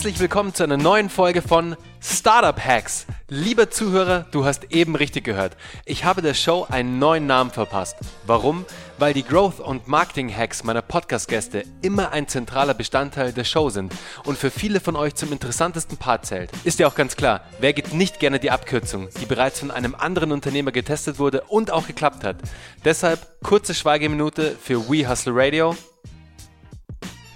Herzlich willkommen zu einer neuen Folge von Startup Hacks. Lieber Zuhörer, du hast eben richtig gehört. Ich habe der Show einen neuen Namen verpasst. Warum? Weil die Growth- und Marketing-Hacks meiner Podcast-Gäste immer ein zentraler Bestandteil der Show sind und für viele von euch zum interessantesten Part zählt. Ist ja auch ganz klar, wer geht nicht gerne die Abkürzung, die bereits von einem anderen Unternehmer getestet wurde und auch geklappt hat. Deshalb kurze Schweigeminute für We Hustle Radio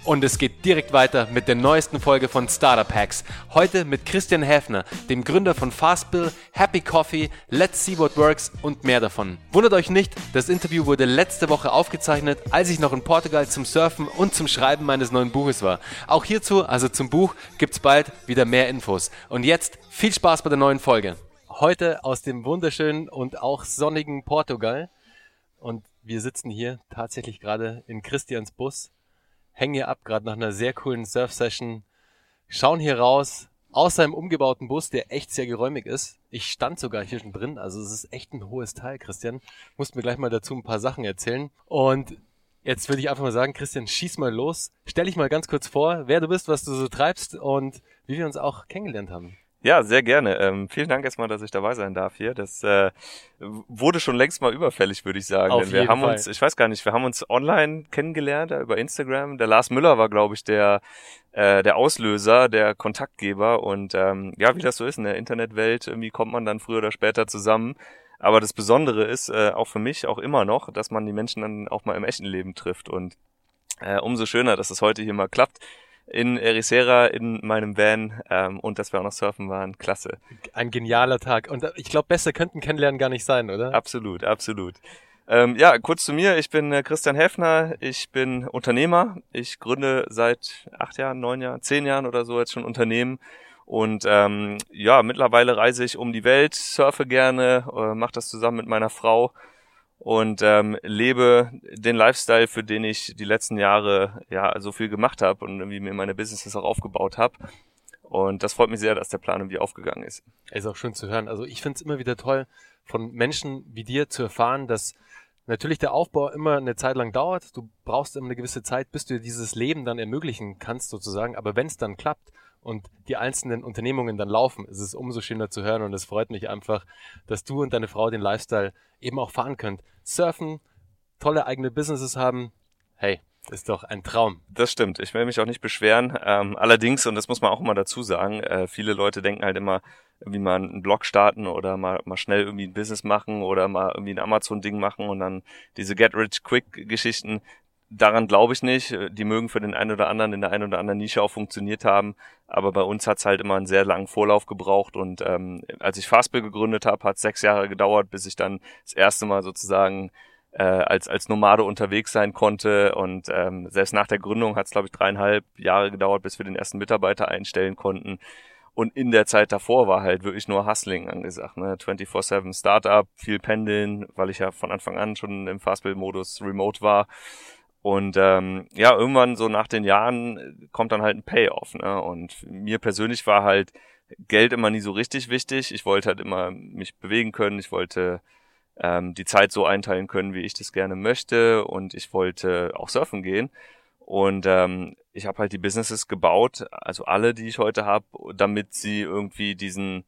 und es geht direkt weiter mit der neuesten Folge von Startup Hacks. Heute mit Christian Häfner, dem Gründer von Fastbill, Happy Coffee, Let's See What Works und mehr davon. Wundert euch nicht, das Interview wurde letzte Woche aufgezeichnet, als ich noch in Portugal zum Surfen und zum Schreiben meines neuen Buches war. Auch hierzu, also zum Buch, gibt's bald wieder mehr Infos. Und jetzt viel Spaß bei der neuen Folge. Heute aus dem wunderschönen und auch sonnigen Portugal. Und wir sitzen hier tatsächlich gerade in Christians Bus hängen hier ab, gerade nach einer sehr coolen Surf-Session, schauen hier raus, aus seinem umgebauten Bus, der echt sehr geräumig ist. Ich stand sogar hier schon drin, also es ist echt ein hohes Teil, Christian. Musst mir gleich mal dazu ein paar Sachen erzählen. Und jetzt würde ich einfach mal sagen, Christian, schieß mal los. Stell dich mal ganz kurz vor, wer du bist, was du so treibst und wie wir uns auch kennengelernt haben. Ja, sehr gerne. Ähm, vielen Dank erstmal, dass ich dabei sein darf hier. Das äh, wurde schon längst mal überfällig, würde ich sagen. Auf Denn wir haben Fall. uns, ich weiß gar nicht, wir haben uns online kennengelernt äh, über Instagram. Der Lars Müller war, glaube ich, der äh, der Auslöser, der Kontaktgeber. Und ähm, ja, wie das so ist in der Internetwelt, irgendwie kommt man dann früher oder später zusammen. Aber das Besondere ist äh, auch für mich auch immer noch, dass man die Menschen dann auch mal im echten Leben trifft. Und äh, umso schöner, dass es heute hier mal klappt in Ericeira in meinem Van ähm, und dass wir auch noch surfen waren. Klasse. Ein genialer Tag. Und ich glaube, besser könnten Kennenlernen gar nicht sein, oder? Absolut, absolut. Ähm, ja, kurz zu mir. Ich bin äh, Christian Häfner. Ich bin Unternehmer. Ich gründe seit acht Jahren, neun Jahren, zehn Jahren oder so jetzt schon Unternehmen. Und ähm, ja, mittlerweile reise ich um die Welt, surfe gerne, äh, mache das zusammen mit meiner Frau und ähm, lebe den Lifestyle, für den ich die letzten Jahre ja so viel gemacht habe und irgendwie mir meine Businesses auch aufgebaut habe. Und das freut mich sehr, dass der Plan irgendwie aufgegangen ist. Ist auch schön zu hören. Also ich finde es immer wieder toll, von Menschen wie dir zu erfahren, dass natürlich der Aufbau immer eine Zeit lang dauert. Du brauchst immer eine gewisse Zeit, bis du dir dieses Leben dann ermöglichen kannst, sozusagen. Aber wenn es dann klappt und die einzelnen Unternehmungen dann laufen, ist es umso schöner zu hören. Und es freut mich einfach, dass du und deine Frau den Lifestyle eben auch fahren könnt. Surfen, tolle eigene Businesses haben. Hey, ist doch ein Traum. Das stimmt. Ich will mich auch nicht beschweren. Ähm, allerdings, und das muss man auch immer dazu sagen, äh, viele Leute denken halt immer, irgendwie mal einen Blog starten oder mal, mal schnell irgendwie ein Business machen oder mal irgendwie ein Amazon-Ding machen und dann diese Get-Rich-Quick-Geschichten. Daran glaube ich nicht. Die mögen für den einen oder anderen in der einen oder anderen Nische auch funktioniert haben. Aber bei uns hat's halt immer einen sehr langen Vorlauf gebraucht. Und ähm, als ich Fastbill gegründet habe, hat sechs Jahre gedauert, bis ich dann das erste Mal sozusagen äh, als, als Nomade unterwegs sein konnte. Und ähm, selbst nach der Gründung hat es, glaube ich, dreieinhalb Jahre gedauert, bis wir den ersten Mitarbeiter einstellen konnten. Und in der Zeit davor war halt wirklich nur Hustling angesagt. Ne? 24-7 Startup, viel Pendeln, weil ich ja von Anfang an schon im Fastbill-Modus remote war. Und ähm, ja, irgendwann so nach den Jahren kommt dann halt ein Payoff. Ne? Und mir persönlich war halt Geld immer nie so richtig wichtig. Ich wollte halt immer mich bewegen können. Ich wollte ähm, die Zeit so einteilen können, wie ich das gerne möchte. Und ich wollte auch surfen gehen. Und ähm, ich habe halt die Businesses gebaut, also alle, die ich heute habe, damit sie irgendwie diesen,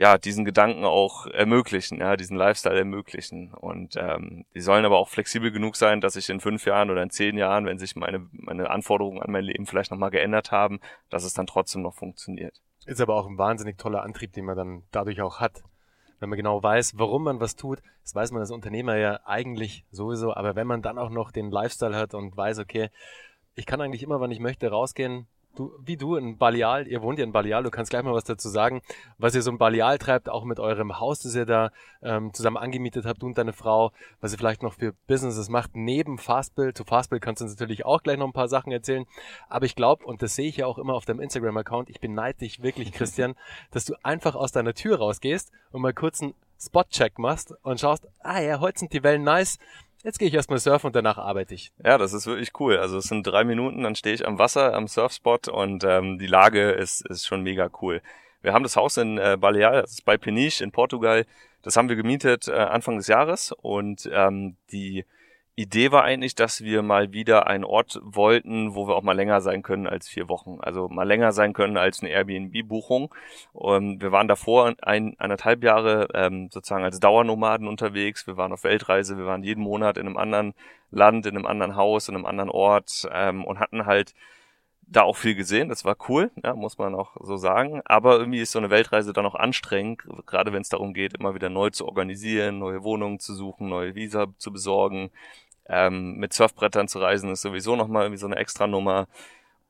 ja, diesen Gedanken auch ermöglichen, ja, diesen Lifestyle ermöglichen. Und ähm, die sollen aber auch flexibel genug sein, dass ich in fünf Jahren oder in zehn Jahren, wenn sich meine, meine Anforderungen an mein Leben vielleicht nochmal geändert haben, dass es dann trotzdem noch funktioniert. Ist aber auch ein wahnsinnig toller Antrieb, den man dann dadurch auch hat. Wenn man genau weiß, warum man was tut, das weiß man als Unternehmer ja eigentlich sowieso, aber wenn man dann auch noch den Lifestyle hat und weiß, okay, ich kann eigentlich immer, wann ich möchte, rausgehen, du, wie du in Balial, ihr wohnt ja in Balial, du kannst gleich mal was dazu sagen, was ihr so in Balial treibt, auch mit eurem Haus, das ihr da ähm, zusammen angemietet habt, du und deine Frau, was ihr vielleicht noch für Businesses macht, neben Fastbill. Zu Fastbill kannst du uns natürlich auch gleich noch ein paar Sachen erzählen, aber ich glaube, und das sehe ich ja auch immer auf deinem Instagram-Account, ich beneide dich wirklich, Christian, dass du einfach aus deiner Tür rausgehst und mal kurz einen Spot-Check machst und schaust, ah ja, heute sind die Wellen nice, Jetzt gehe ich erstmal surfen und danach arbeite ich. Ja, das ist wirklich cool. Also es sind drei Minuten, dann stehe ich am Wasser, am Surfspot und ähm, die Lage ist, ist schon mega cool. Wir haben das Haus in äh, Balear, das ist bei Peniche in Portugal. Das haben wir gemietet äh, Anfang des Jahres und ähm, die Idee war eigentlich, dass wir mal wieder einen Ort wollten, wo wir auch mal länger sein können als vier Wochen. Also mal länger sein können als eine Airbnb-Buchung. wir waren davor ein, eineinhalb Jahre ähm, sozusagen als Dauernomaden unterwegs. Wir waren auf Weltreise, wir waren jeden Monat in einem anderen Land, in einem anderen Haus, in einem anderen Ort ähm, und hatten halt da auch viel gesehen, das war cool, ja, muss man auch so sagen. Aber irgendwie ist so eine Weltreise dann auch anstrengend, gerade wenn es darum geht, immer wieder neu zu organisieren, neue Wohnungen zu suchen, neue Visa zu besorgen. Ähm, mit Surfbrettern zu reisen ist sowieso nochmal irgendwie so eine extra Nummer.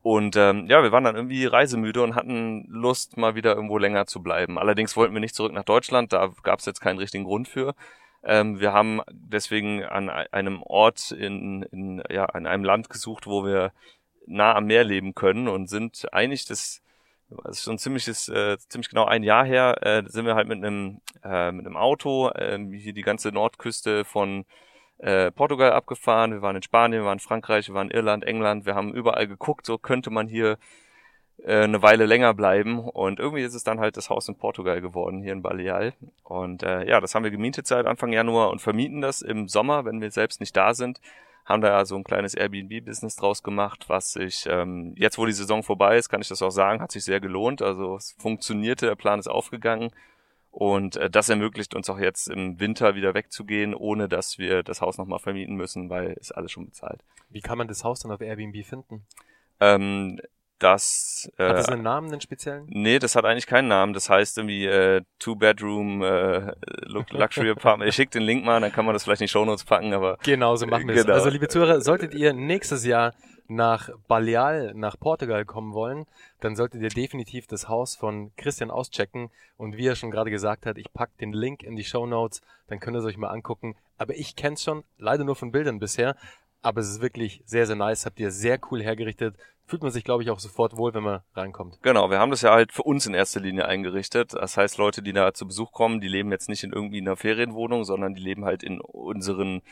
Und ähm, ja, wir waren dann irgendwie reisemüde und hatten Lust, mal wieder irgendwo länger zu bleiben. Allerdings wollten wir nicht zurück nach Deutschland, da gab es jetzt keinen richtigen Grund für. Ähm, wir haben deswegen an einem Ort in, in, ja, in einem Land gesucht, wo wir nah am Meer leben können und sind eigentlich das, das ist schon ziemliches, äh, ziemlich genau ein Jahr her, äh, sind wir halt mit einem, äh, mit einem Auto äh, hier die ganze Nordküste von äh, Portugal abgefahren. Wir waren in Spanien, wir waren in Frankreich, wir waren in Irland, England. Wir haben überall geguckt, so könnte man hier äh, eine Weile länger bleiben. Und irgendwie ist es dann halt das Haus in Portugal geworden, hier in Baleal. Und äh, ja, das haben wir gemietet seit Anfang Januar und vermieten das im Sommer, wenn wir selbst nicht da sind haben da so ein kleines Airbnb-Business draus gemacht, was sich, ähm, jetzt wo die Saison vorbei ist, kann ich das auch sagen, hat sich sehr gelohnt. Also es funktionierte, der Plan ist aufgegangen. Und äh, das ermöglicht uns auch jetzt im Winter wieder wegzugehen, ohne dass wir das Haus nochmal vermieten müssen, weil ist alles schon bezahlt. Wie kann man das Haus dann auf Airbnb finden? Ähm, das, äh, hat das einen Namen, einen speziellen? Nee, das hat eigentlich keinen Namen. Das heißt irgendwie äh, Two-Bedroom äh, Luxury Apartment. Ich schicke den Link mal, dann kann man das vielleicht in die Shownotes packen, aber... Genau, so machen wir es. Genau. Also liebe Zuhörer, solltet ihr nächstes Jahr nach Baleal, nach Portugal kommen wollen, dann solltet ihr definitiv das Haus von Christian auschecken. Und wie er schon gerade gesagt hat, ich packe den Link in die Show Notes, dann könnt ihr es euch mal angucken. Aber ich kenne es schon, leider nur von Bildern bisher. Aber es ist wirklich sehr, sehr nice. Habt ihr sehr cool hergerichtet fühlt man sich, glaube ich, auch sofort wohl, wenn man reinkommt. Genau, wir haben das ja halt für uns in erster Linie eingerichtet. Das heißt, Leute, die da zu Besuch kommen, die leben jetzt nicht in irgendwie einer Ferienwohnung, sondern die leben halt in unseren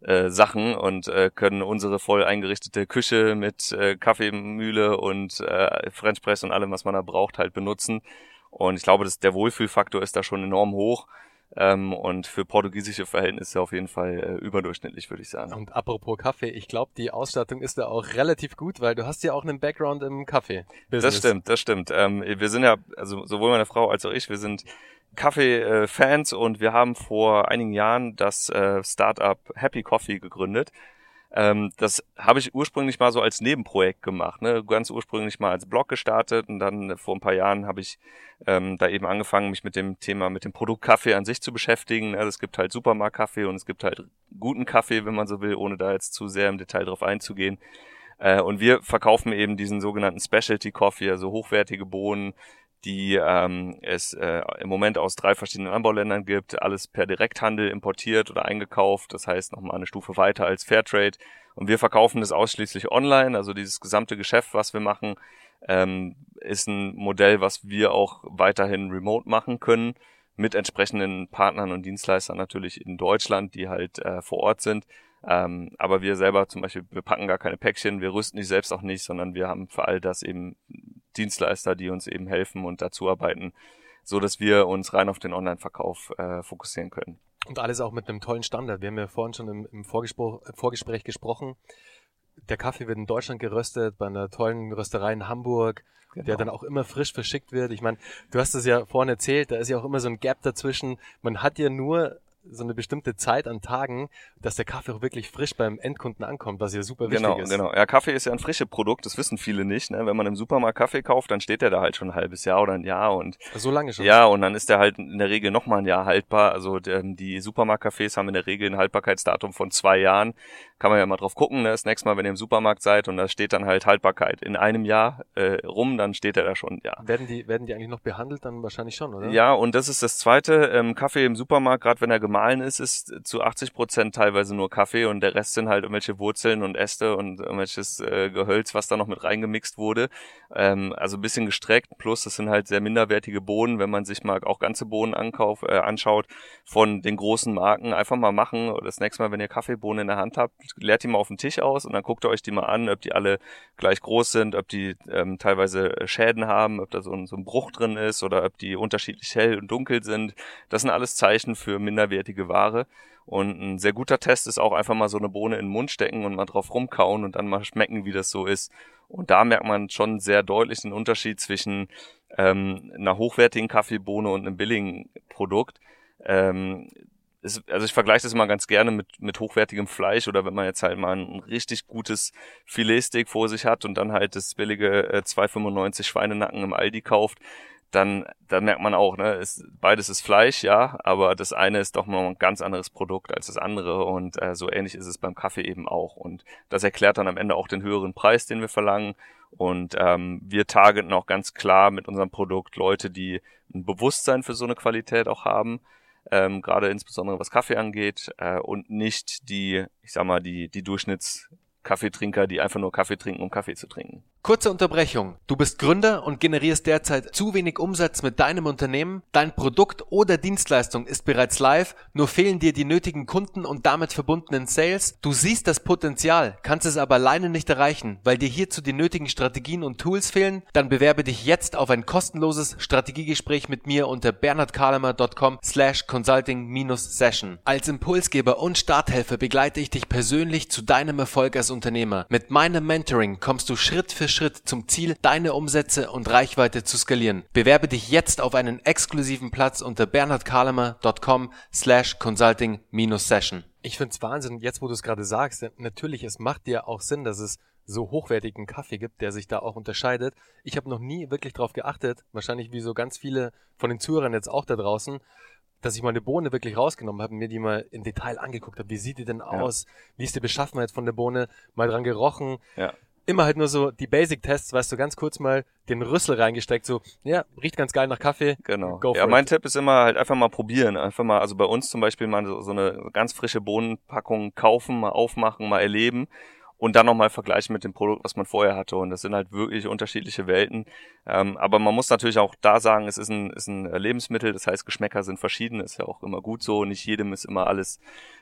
äh, Sachen und äh, können unsere voll eingerichtete Küche mit äh, Kaffeemühle und äh, French Press und allem, was man da braucht, halt benutzen. Und ich glaube, dass der Wohlfühlfaktor ist da schon enorm hoch. Ähm, und für portugiesische Verhältnisse auf jeden Fall äh, überdurchschnittlich, würde ich sagen. Und apropos Kaffee, ich glaube, die Ausstattung ist da auch relativ gut, weil du hast ja auch einen Background im Kaffee. -Business. Das stimmt, das stimmt. Ähm, wir sind ja, also sowohl meine Frau als auch ich, wir sind Kaffee-Fans und wir haben vor einigen Jahren das äh, Startup Happy Coffee gegründet. Ähm, das habe ich ursprünglich mal so als Nebenprojekt gemacht, ne? ganz ursprünglich mal als Blog gestartet und dann äh, vor ein paar Jahren habe ich ähm, da eben angefangen, mich mit dem Thema, mit dem Produkt Kaffee an sich zu beschäftigen. Ne? Es gibt halt Supermarktkaffee und es gibt halt guten Kaffee, wenn man so will, ohne da jetzt zu sehr im Detail drauf einzugehen. Äh, und wir verkaufen eben diesen sogenannten Specialty Coffee, also hochwertige Bohnen, die ähm, es äh, im Moment aus drei verschiedenen Anbauländern gibt, alles per Direkthandel importiert oder eingekauft, das heißt nochmal eine Stufe weiter als Fairtrade. Und wir verkaufen das ausschließlich online, also dieses gesamte Geschäft, was wir machen, ähm, ist ein Modell, was wir auch weiterhin remote machen können, mit entsprechenden Partnern und Dienstleistern natürlich in Deutschland, die halt äh, vor Ort sind. Ähm, aber wir selber zum Beispiel, wir packen gar keine Päckchen, wir rüsten die selbst auch nicht, sondern wir haben für all das eben Dienstleister, die uns eben helfen und dazu arbeiten, so dass wir uns rein auf den Online-Verkauf äh, fokussieren können. Und alles auch mit einem tollen Standard. Wir haben ja vorhin schon im, im Vorgespräch, Vorgespräch gesprochen. Der Kaffee wird in Deutschland geröstet, bei einer tollen Rösterei in Hamburg, genau. der dann auch immer frisch verschickt wird. Ich meine, du hast es ja vorhin erzählt, da ist ja auch immer so ein Gap dazwischen. Man hat ja nur so eine bestimmte Zeit an Tagen, dass der Kaffee auch wirklich frisch beim Endkunden ankommt, was ja super wichtig genau, ist. Genau, genau. Ja, Kaffee ist ja ein frisches Produkt, das wissen viele nicht. Ne? Wenn man im Supermarkt Kaffee kauft, dann steht der da halt schon ein halbes Jahr oder ein Jahr und so lange schon. Ja, und dann ist der halt in der Regel noch mal ein Jahr haltbar. Also die Supermarktcafés haben in der Regel ein Haltbarkeitsdatum von zwei Jahren. Kann man ja mal drauf gucken. Ne? Das nächste Mal, wenn ihr im Supermarkt seid und da steht dann halt Haltbarkeit in einem Jahr äh, rum, dann steht er da schon. Ja. Werden die werden die eigentlich noch behandelt? Dann wahrscheinlich schon, oder? Ja, und das ist das Zweite. Ähm, Kaffee im Supermarkt, gerade wenn er gemahlen ist, ist zu 80 Prozent teilweise nur Kaffee und der Rest sind halt irgendwelche Wurzeln und Äste und irgendwelches äh, Gehölz, was da noch mit reingemixt wurde. Ähm, also ein bisschen gestreckt, plus das sind halt sehr minderwertige Bohnen, wenn man sich mal auch ganze Bohnen ankauf, äh, anschaut von den großen Marken. Einfach mal machen das nächste Mal, wenn ihr Kaffeebohnen in der Hand habt, leert die mal auf den Tisch aus und dann guckt ihr euch die mal an, ob die alle gleich groß sind, ob die ähm, teilweise Schäden haben, ob da so ein, so ein Bruch drin ist oder ob die unterschiedlich hell und dunkel sind. Das sind alles Zeichen für minderwertige Ware. Und ein sehr guter Test ist auch einfach mal so eine Bohne in den Mund stecken und mal drauf rumkauen und dann mal schmecken, wie das so ist. Und da merkt man schon sehr deutlich den Unterschied zwischen ähm, einer hochwertigen Kaffeebohne und einem billigen Produkt. Ähm, ist, also ich vergleiche das immer ganz gerne mit, mit hochwertigem Fleisch oder wenn man jetzt halt mal ein richtig gutes Filetsteak vor sich hat und dann halt das billige äh, 2,95 Schweinenacken im Aldi kauft, dann, dann merkt man auch, ne, ist, beides ist Fleisch, ja, aber das eine ist doch mal ein ganz anderes Produkt als das andere und äh, so ähnlich ist es beim Kaffee eben auch und das erklärt dann am Ende auch den höheren Preis, den wir verlangen und ähm, wir targeten auch ganz klar mit unserem Produkt Leute, die ein Bewusstsein für so eine Qualität auch haben, ähm, gerade insbesondere was Kaffee angeht äh, und nicht die, ich sag mal, die, die Durchschnitts Kaffeetrinker, die einfach nur Kaffee trinken, um Kaffee zu trinken. Kurze Unterbrechung. Du bist Gründer und generierst derzeit zu wenig Umsatz mit deinem Unternehmen. Dein Produkt oder Dienstleistung ist bereits live, nur fehlen dir die nötigen Kunden und damit verbundenen Sales. Du siehst das Potenzial, kannst es aber alleine nicht erreichen, weil dir hierzu die nötigen Strategien und Tools fehlen. Dann bewerbe dich jetzt auf ein kostenloses Strategiegespräch mit mir unter bernhardkalemer.com slash consulting-session. Als Impulsgeber und Starthelfer begleite ich dich persönlich zu deinem Erfolg als Unternehmer. Mit meinem Mentoring kommst du Schritt für Schritt zum Ziel, deine Umsätze und Reichweite zu skalieren. Bewerbe dich jetzt auf einen exklusiven Platz unter bernhardkalemer.com slash consulting-session. Ich find's Wahnsinn, jetzt wo du es gerade sagst, natürlich, es macht dir auch Sinn, dass es so hochwertigen Kaffee gibt, der sich da auch unterscheidet. Ich habe noch nie wirklich drauf geachtet, wahrscheinlich wie so ganz viele von den Zuhörern jetzt auch da draußen, dass ich mal eine Bohne wirklich rausgenommen habe und mir die mal im Detail angeguckt habe. Wie sieht die denn aus? Ja. Wie ist die Beschaffenheit von der Bohne? Mal dran gerochen. Ja. Immer halt nur so die Basic-Tests, weißt du, ganz kurz mal den Rüssel reingesteckt, so, ja, riecht ganz geil nach Kaffee. Genau. ja, mein it. Tipp ist immer halt einfach mal probieren. Einfach mal, also bei uns zum Beispiel mal so, so eine ganz frische Bohnenpackung kaufen, mal aufmachen, mal erleben und dann nochmal vergleichen mit dem Produkt, was man vorher hatte. Und das sind halt wirklich unterschiedliche Welten. Ähm, aber man muss natürlich auch da sagen, es ist ein, ist ein Lebensmittel, das heißt, Geschmäcker sind verschieden, ist ja auch immer gut so. Nicht jedem ist immer alles,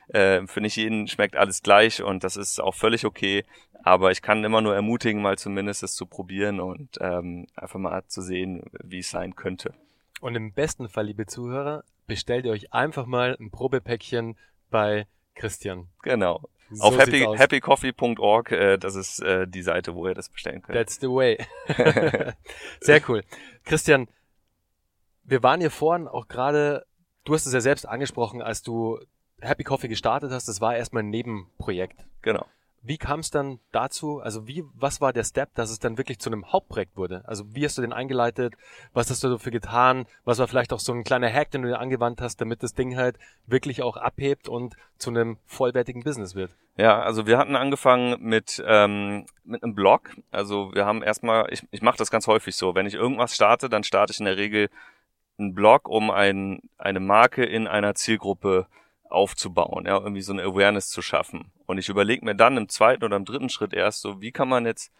äh, für nicht jeden schmeckt alles gleich und das ist auch völlig okay. Aber ich kann immer nur ermutigen, mal zumindest es zu probieren und ähm, einfach mal zu sehen, wie es sein könnte. Und im besten Fall, liebe Zuhörer, bestellt ihr euch einfach mal ein Probepäckchen bei Christian. Genau. So Auf happy, happycoffee.org, äh, das ist äh, die Seite, wo ihr das bestellen könnt. That's the way. Sehr cool. Christian, wir waren hier vorhin auch gerade, du hast es ja selbst angesprochen, als du Happy Coffee gestartet hast, das war erstmal ein Nebenprojekt. Genau. Wie kam es dann dazu? Also wie, was war der Step, dass es dann wirklich zu einem Hauptprojekt wurde? Also wie hast du den eingeleitet? Was hast du dafür getan? Was war vielleicht auch so ein kleiner Hack, den du dir angewandt hast, damit das Ding halt wirklich auch abhebt und zu einem vollwertigen Business wird? Ja, also wir hatten angefangen mit, ähm, mit einem Blog. Also wir haben erstmal, ich, ich mache das ganz häufig so, wenn ich irgendwas starte, dann starte ich in der Regel einen Blog, um ein, eine Marke in einer Zielgruppe aufzubauen, ja, irgendwie so eine Awareness zu schaffen. Und ich überlege mir dann im zweiten oder im dritten Schritt erst so, wie kann man jetzt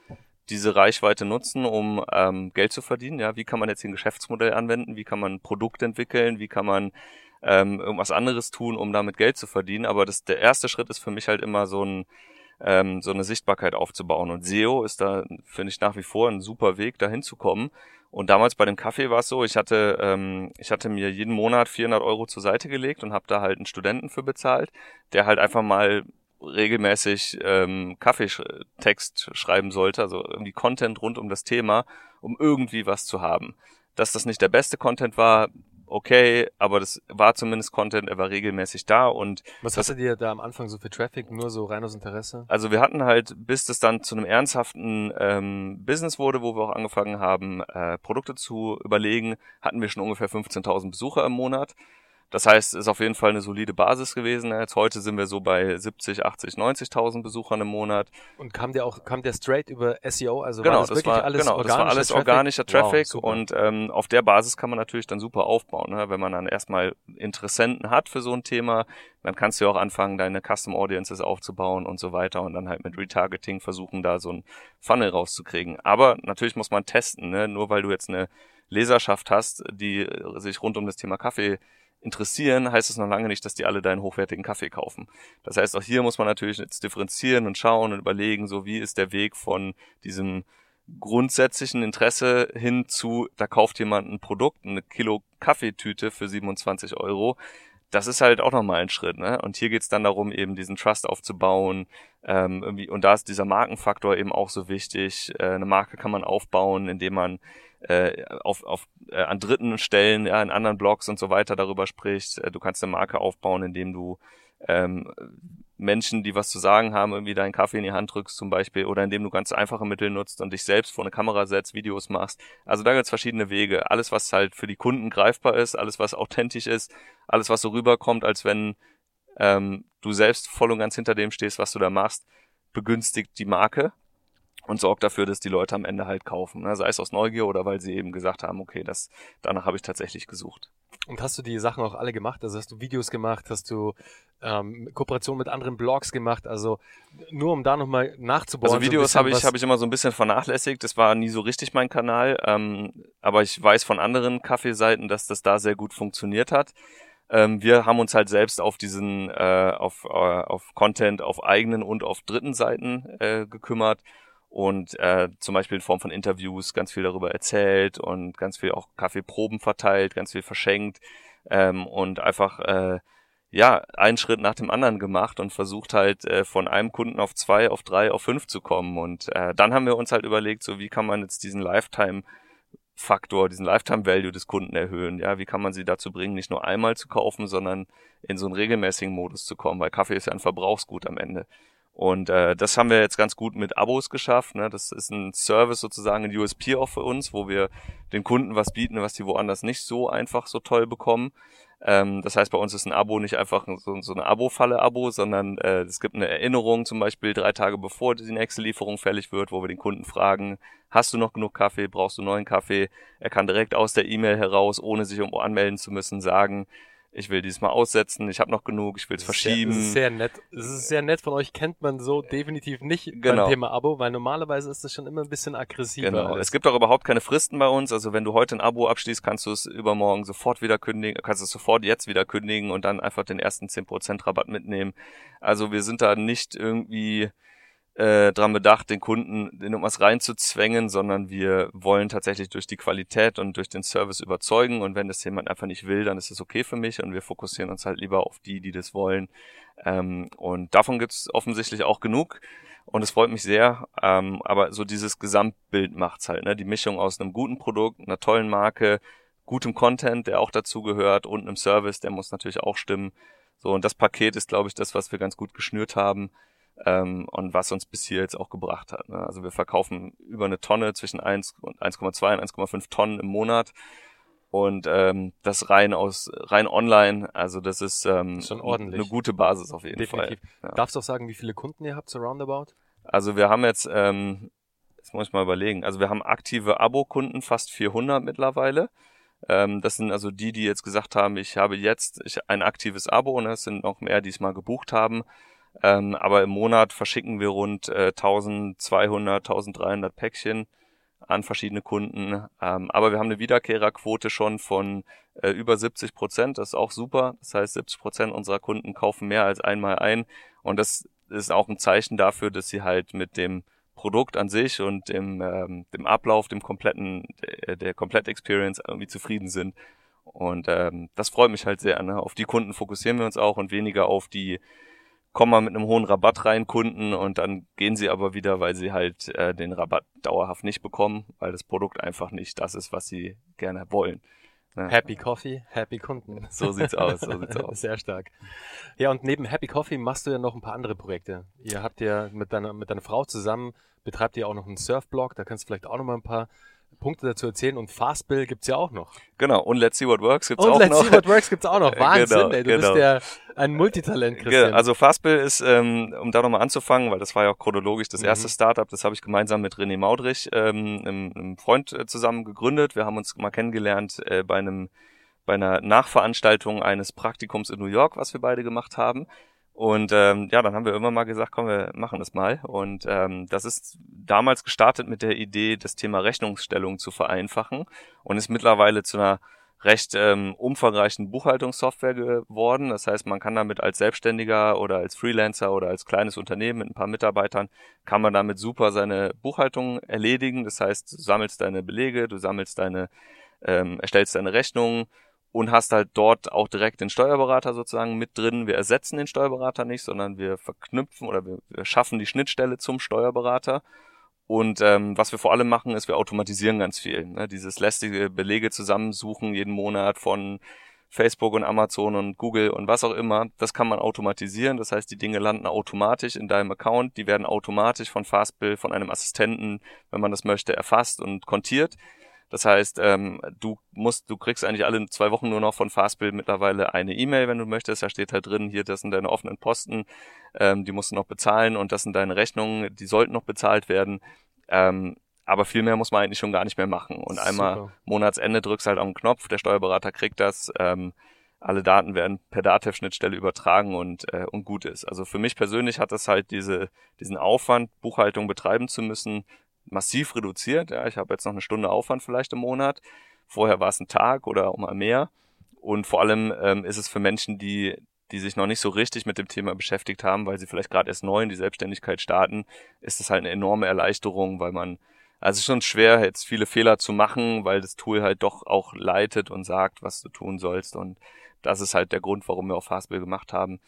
diese Reichweite nutzen, um ähm, Geld zu verdienen, ja, wie kann man jetzt ein Geschäftsmodell anwenden, wie kann man ein Produkt entwickeln, wie kann man ähm, irgendwas anderes tun, um damit Geld zu verdienen. Aber das, der erste Schritt ist für mich halt immer so ein ähm, so eine Sichtbarkeit aufzubauen. Und SEO ist da, finde ich, nach wie vor ein super Weg, dahin zu kommen. Und damals bei dem Kaffee war es so, ich hatte, ähm, ich hatte mir jeden Monat 400 Euro zur Seite gelegt und habe da halt einen Studenten für bezahlt, der halt einfach mal regelmäßig ähm, Kaffeetext schreiben sollte, also irgendwie Content rund um das Thema, um irgendwie was zu haben. Dass das nicht der beste Content war, okay, aber das war zumindest Content, er war regelmäßig da und. Was hattet ihr da am Anfang so für Traffic, nur so rein aus Interesse? Also wir hatten halt, bis das dann zu einem ernsthaften ähm, Business wurde, wo wir auch angefangen haben, äh, Produkte zu überlegen, hatten wir schon ungefähr 15.000 Besucher im Monat. Das heißt, es ist auf jeden Fall eine solide Basis gewesen. Jetzt heute sind wir so bei 70, 80, 90.000 Besuchern im Monat. Und kam der auch, kam der straight über SEO? Also genau, war das, das wirklich war, alles genau, das war alles Traffic? organischer Traffic wow, und ähm, auf der Basis kann man natürlich dann super aufbauen. Ne? Wenn man dann erstmal Interessenten hat für so ein Thema, dann kannst du auch anfangen, deine Custom Audiences aufzubauen und so weiter und dann halt mit Retargeting versuchen, da so ein Funnel rauszukriegen. Aber natürlich muss man testen, ne? nur weil du jetzt eine Leserschaft hast, die sich rund um das Thema Kaffee interessieren, heißt es noch lange nicht, dass die alle deinen hochwertigen Kaffee kaufen. Das heißt, auch hier muss man natürlich jetzt differenzieren und schauen und überlegen, so wie ist der Weg von diesem grundsätzlichen Interesse hin zu, da kauft jemand ein Produkt, eine Kilo Kaffeetüte für 27 Euro. Das ist halt auch nochmal ein Schritt, ne? Und hier geht's dann darum, eben diesen Trust aufzubauen. Ähm, irgendwie, und da ist dieser Markenfaktor eben auch so wichtig. Äh, eine Marke kann man aufbauen, indem man äh, auf, auf, äh, an dritten Stellen, ja, in anderen Blogs und so weiter darüber spricht. Äh, du kannst eine Marke aufbauen, indem du ähm, Menschen, die was zu sagen haben, irgendwie deinen Kaffee in die Hand drückst zum Beispiel oder indem du ganz einfache Mittel nutzt und dich selbst vor eine Kamera setzt, Videos machst. Also da gibt's verschiedene Wege. Alles, was halt für die Kunden greifbar ist, alles, was authentisch ist, alles, was so rüberkommt, als wenn ähm, du selbst voll und ganz hinter dem stehst, was du da machst, begünstigt die Marke und sorgt dafür, dass die Leute am Ende halt kaufen. Ne? Sei es aus Neugier oder weil sie eben gesagt haben, okay, das danach habe ich tatsächlich gesucht. Und hast du die Sachen auch alle gemacht? Also hast du Videos gemacht, hast du ähm, Kooperation mit anderen Blogs gemacht? Also nur um da nochmal nachzubauen. Also Videos so habe ich, hab ich immer so ein bisschen vernachlässigt. Das war nie so richtig mein Kanal. Ähm, aber ich weiß von anderen Kaffeeseiten, dass das da sehr gut funktioniert hat. Ähm, wir haben uns halt selbst auf diesen, äh, auf, äh, auf Content auf eigenen und auf dritten Seiten äh, gekümmert und äh, zum Beispiel in Form von Interviews ganz viel darüber erzählt und ganz viel auch Kaffeeproben verteilt, ganz viel verschenkt ähm, und einfach äh, ja einen Schritt nach dem anderen gemacht und versucht halt äh, von einem Kunden auf zwei, auf drei, auf fünf zu kommen und äh, dann haben wir uns halt überlegt, so wie kann man jetzt diesen Lifetime Faktor, diesen Lifetime Value des Kunden erhöhen. Ja, wie kann man sie dazu bringen, nicht nur einmal zu kaufen, sondern in so einen regelmäßigen Modus zu kommen, weil Kaffee ist ja ein Verbrauchsgut am Ende. Und äh, das haben wir jetzt ganz gut mit Abos geschafft. Ne? Das ist ein Service sozusagen, ein USP auch für uns, wo wir den Kunden was bieten, was die woanders nicht so einfach so toll bekommen. Ähm, das heißt, bei uns ist ein Abo nicht einfach so, so eine Abo-Falle-Abo, sondern äh, es gibt eine Erinnerung, zum Beispiel drei Tage bevor die nächste Lieferung fällig wird, wo wir den Kunden fragen, hast du noch genug Kaffee, brauchst du neuen Kaffee? Er kann direkt aus der E-Mail heraus, ohne sich irgendwo anmelden zu müssen, sagen, ich will dieses Mal aussetzen, ich habe noch genug, ich will es verschieben. Sehr, das ist sehr nett. Es ist sehr nett von euch, kennt man so definitiv nicht genau. beim Thema Abo, weil normalerweise ist das schon immer ein bisschen aggressiver. Genau. Alles. Es gibt auch überhaupt keine Fristen bei uns. Also wenn du heute ein Abo abschließt, kannst du es übermorgen sofort wieder kündigen, kannst du es sofort jetzt wieder kündigen und dann einfach den ersten 10% Rabatt mitnehmen. Also wir sind da nicht irgendwie äh, dran bedacht, den Kunden in irgendwas reinzuzwängen, sondern wir wollen tatsächlich durch die Qualität und durch den Service überzeugen. Und wenn das jemand einfach nicht will, dann ist es okay für mich und wir fokussieren uns halt lieber auf die, die das wollen. Ähm, und davon gibt es offensichtlich auch genug. Und es freut mich sehr. Ähm, aber so dieses Gesamtbild macht's halt, ne? Die Mischung aus einem guten Produkt, einer tollen Marke, gutem Content, der auch dazu gehört, und einem Service, der muss natürlich auch stimmen. So, und das Paket ist, glaube ich, das, was wir ganz gut geschnürt haben ähm, und was uns bis hier jetzt auch gebracht hat. Ne? Also wir verkaufen über eine Tonne zwischen 1 und 1,2 und 1,5 Tonnen im Monat und ähm, das rein aus rein online. Also das ist, ähm, Schon ordentlich. eine gute Basis auf jeden Definitiv. Fall. Ja. Darfst du auch sagen, wie viele Kunden ihr habt so roundabout? Also wir haben jetzt, ähm, das muss ich mal überlegen. Also wir haben aktive Abo-Kunden, fast 400 mittlerweile. Ähm, das sind also die, die jetzt gesagt haben, ich habe jetzt ich, ein aktives Abo und es sind noch mehr, die es mal gebucht haben. Ähm, aber im Monat verschicken wir rund äh, 1200, 1300 Päckchen an verschiedene Kunden. Ähm, aber wir haben eine Wiederkehrerquote schon von äh, über 70 Prozent. Das ist auch super. Das heißt, 70 Prozent unserer Kunden kaufen mehr als einmal ein. Und das ist auch ein Zeichen dafür, dass sie halt mit dem Produkt an sich und dem, ähm, dem Ablauf, dem kompletten, der, der Komplett-Experience irgendwie zufrieden sind. Und ähm, das freut mich halt sehr. Ne? Auf die Kunden fokussieren wir uns auch und weniger auf die kommen mal mit einem hohen Rabatt rein, Kunden, und dann gehen sie aber wieder, weil sie halt äh, den Rabatt dauerhaft nicht bekommen, weil das Produkt einfach nicht das ist, was sie gerne wollen. Ja. Happy Coffee, Happy Kunden. So sieht's aus, so sieht's aus. Sehr stark. Ja, und neben Happy Coffee machst du ja noch ein paar andere Projekte. Ihr habt ja mit deiner, mit deiner Frau zusammen, betreibt ihr auch noch einen Surfblog, da kannst du vielleicht auch noch mal ein paar Punkte dazu erzählen und Fastbill gibt's ja auch noch. Genau, und Let's See What Works gibt's und auch Let's noch. Und Let's See What Works gibt's auch noch. Genau, Wahnsinn, genau, ey, du genau. bist ja ein Multitalent, Christian. Also Fastbill ist, ähm, um da nochmal anzufangen, weil das war ja auch chronologisch das mhm. erste Startup, das habe ich gemeinsam mit René Maudrich, ähm, einem, einem Freund äh, zusammen gegründet. Wir haben uns mal kennengelernt äh, bei einem bei einer Nachveranstaltung eines Praktikums in New York, was wir beide gemacht haben. Und ähm, ja, dann haben wir immer mal gesagt, komm, wir machen das mal. Und ähm, das ist damals gestartet mit der Idee, das Thema Rechnungsstellung zu vereinfachen und ist mittlerweile zu einer recht ähm, umfangreichen Buchhaltungssoftware geworden. Das heißt, man kann damit als Selbstständiger oder als Freelancer oder als kleines Unternehmen mit ein paar Mitarbeitern, kann man damit super seine Buchhaltung erledigen. Das heißt, du sammelst deine Belege, du sammelst deine, ähm, erstellst deine Rechnungen und hast halt dort auch direkt den Steuerberater sozusagen mit drin. Wir ersetzen den Steuerberater nicht, sondern wir verknüpfen oder wir, wir schaffen die Schnittstelle zum Steuerberater und ähm, was wir vor allem machen, ist, wir automatisieren ganz viel. Ne? Dieses lästige Belege zusammensuchen jeden Monat von Facebook und Amazon und Google und was auch immer, das kann man automatisieren. Das heißt, die Dinge landen automatisch in deinem Account, die werden automatisch von Fastbill, von einem Assistenten, wenn man das möchte, erfasst und kontiert. Das heißt, ähm, du musst, du kriegst eigentlich alle zwei Wochen nur noch von Fastbill mittlerweile eine E-Mail, wenn du möchtest. Da steht halt drin, hier, das sind deine offenen Posten, ähm, die musst du noch bezahlen und das sind deine Rechnungen, die sollten noch bezahlt werden. Ähm, aber viel mehr muss man eigentlich schon gar nicht mehr machen. Und einmal Super. Monatsende drückst halt auf den Knopf, der Steuerberater kriegt das, ähm, alle Daten werden per Datev-Schnittstelle übertragen und, äh, und gut ist. Also für mich persönlich hat das halt diese, diesen Aufwand, Buchhaltung betreiben zu müssen, massiv reduziert. Ja, ich habe jetzt noch eine Stunde Aufwand vielleicht im Monat. Vorher war es ein Tag oder auch mal mehr. Und vor allem ähm, ist es für Menschen, die, die sich noch nicht so richtig mit dem Thema beschäftigt haben, weil sie vielleicht gerade erst neu in die Selbstständigkeit starten, ist es halt eine enorme Erleichterung, weil man, also es ist schon schwer, jetzt viele Fehler zu machen, weil das Tool halt doch auch leitet und sagt, was du tun sollst. Und das ist halt der Grund, warum wir auch Fastbill gemacht haben.